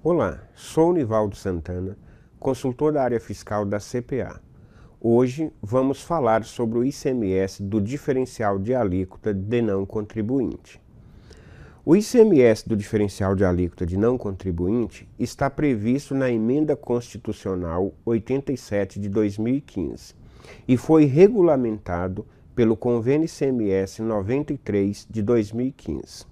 Olá, sou Nivaldo Santana, consultor da área fiscal da CPA. Hoje vamos falar sobre o ICMS do diferencial de alíquota de não contribuinte. O ICMS do diferencial de alíquota de não contribuinte está previsto na Emenda Constitucional 87 de 2015 e foi regulamentado pelo Convênio ICMS 93 de 2015.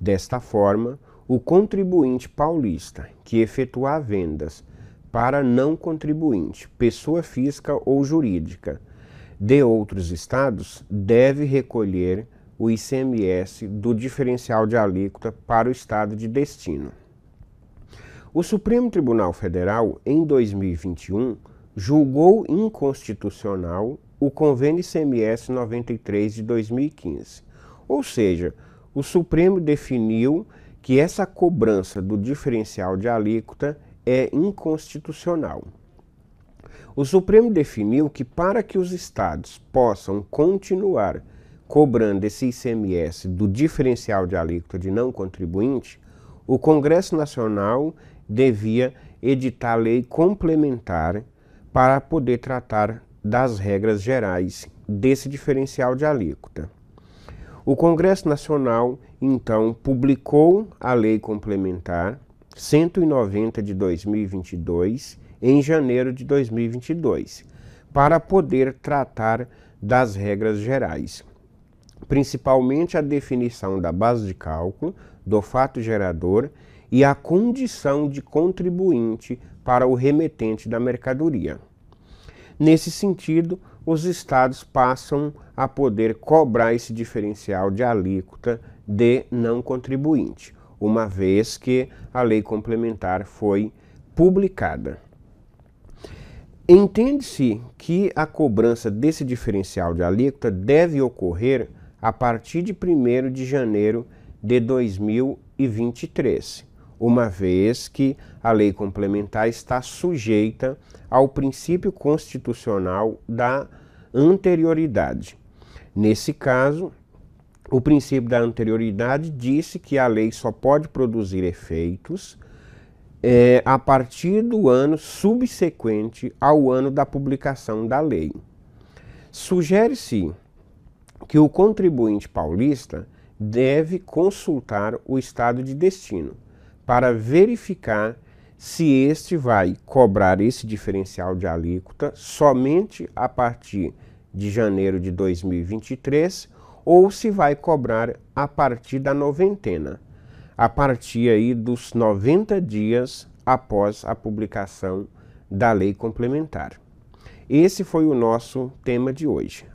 Desta forma, o contribuinte paulista que efetuar vendas para não contribuinte, pessoa física ou jurídica, de outros estados, deve recolher o ICMS do diferencial de alíquota para o estado de destino. O Supremo Tribunal Federal, em 2021, julgou inconstitucional o Convênio ICMS 93 de 2015. Ou seja, o Supremo definiu que essa cobrança do diferencial de alíquota é inconstitucional. O Supremo definiu que para que os estados possam continuar cobrando esse ICMS do diferencial de alíquota de não contribuinte, o Congresso Nacional devia editar lei complementar para poder tratar das regras gerais desse diferencial de alíquota. O Congresso Nacional, então, publicou a Lei Complementar 190 de 2022 em janeiro de 2022, para poder tratar das regras gerais, principalmente a definição da base de cálculo, do fato gerador e a condição de contribuinte para o remetente da mercadoria. Nesse sentido, os estados passam a poder cobrar esse diferencial de alíquota de não contribuinte, uma vez que a lei complementar foi publicada. Entende-se que a cobrança desse diferencial de alíquota deve ocorrer a partir de 1 de janeiro de 2023 uma vez que a lei complementar está sujeita ao princípio constitucional da anterioridade. Nesse caso, o princípio da anterioridade disse que a lei só pode produzir efeitos é, a partir do ano subsequente ao ano da publicação da lei. Sugere-se que o contribuinte paulista deve consultar o estado de destino para verificar se este vai cobrar esse diferencial de alíquota somente a partir de janeiro de 2023 ou se vai cobrar a partir da noventena, a partir aí dos 90 dias após a publicação da lei complementar. Esse foi o nosso tema de hoje.